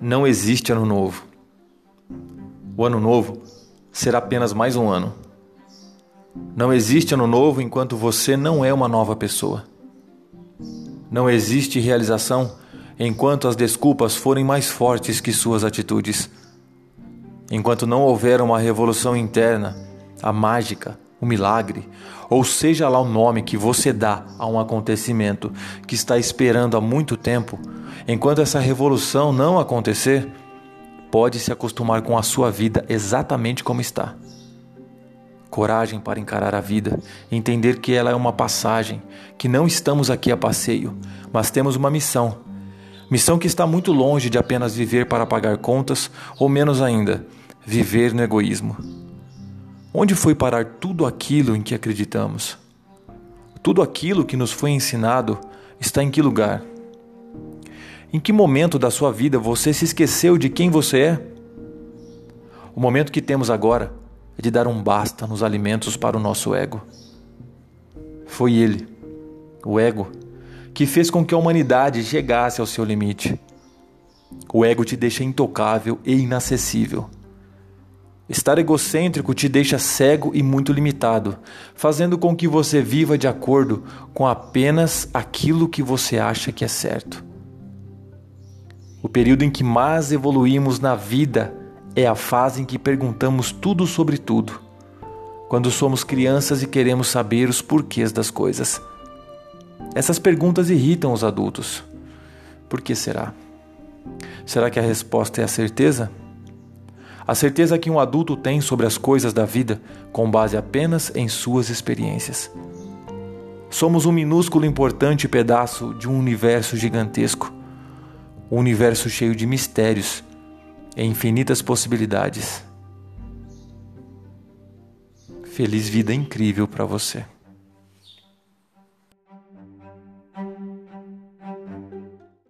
Não existe ano novo. O ano novo será apenas mais um ano. Não existe ano novo enquanto você não é uma nova pessoa. Não existe realização enquanto as desculpas forem mais fortes que suas atitudes. Enquanto não houver uma revolução interna, a mágica, o milagre, ou seja lá o nome que você dá a um acontecimento que está esperando há muito tempo, enquanto essa revolução não acontecer, pode se acostumar com a sua vida exatamente como está. Coragem para encarar a vida, entender que ela é uma passagem, que não estamos aqui a passeio, mas temos uma missão. Missão que está muito longe de apenas viver para pagar contas, ou menos ainda, viver no egoísmo. Onde foi parar tudo aquilo em que acreditamos? Tudo aquilo que nos foi ensinado está em que lugar? Em que momento da sua vida você se esqueceu de quem você é? O momento que temos agora é de dar um basta nos alimentos para o nosso ego. Foi ele, o ego, que fez com que a humanidade chegasse ao seu limite. O ego te deixa intocável e inacessível. Estar egocêntrico te deixa cego e muito limitado, fazendo com que você viva de acordo com apenas aquilo que você acha que é certo. O período em que mais evoluímos na vida é a fase em que perguntamos tudo sobre tudo. Quando somos crianças e queremos saber os porquês das coisas. Essas perguntas irritam os adultos. Por que será? Será que a resposta é a certeza? A certeza que um adulto tem sobre as coisas da vida com base apenas em suas experiências. Somos um minúsculo importante pedaço de um universo gigantesco, um universo cheio de mistérios e infinitas possibilidades. Feliz vida incrível para você.